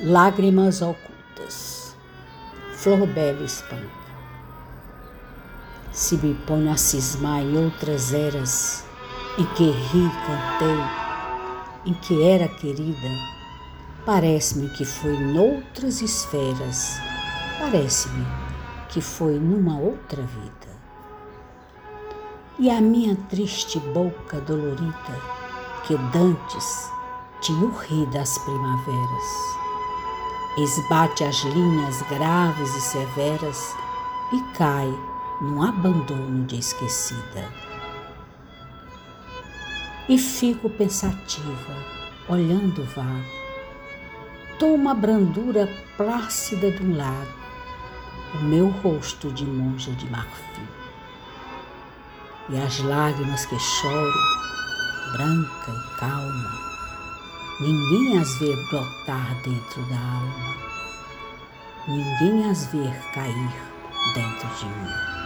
Lágrimas ocultas. Flor bela espanca. Se me ponho a cismar em outras eras, em que ri, cantei, em que era querida, parece-me que foi noutras esferas, parece-me que foi numa outra vida. E a minha triste boca dolorida, que dantes tinha o ri das primaveras, esbate as linhas graves e severas e cai num abandono de esquecida. E fico pensativa, olhando vago, toma a brandura plácida de um lado, o meu rosto de monja de marfim. E as lágrimas que choro, branca e calma, Ninguém as vê brotar dentro da alma, ninguém as vê cair dentro de mim.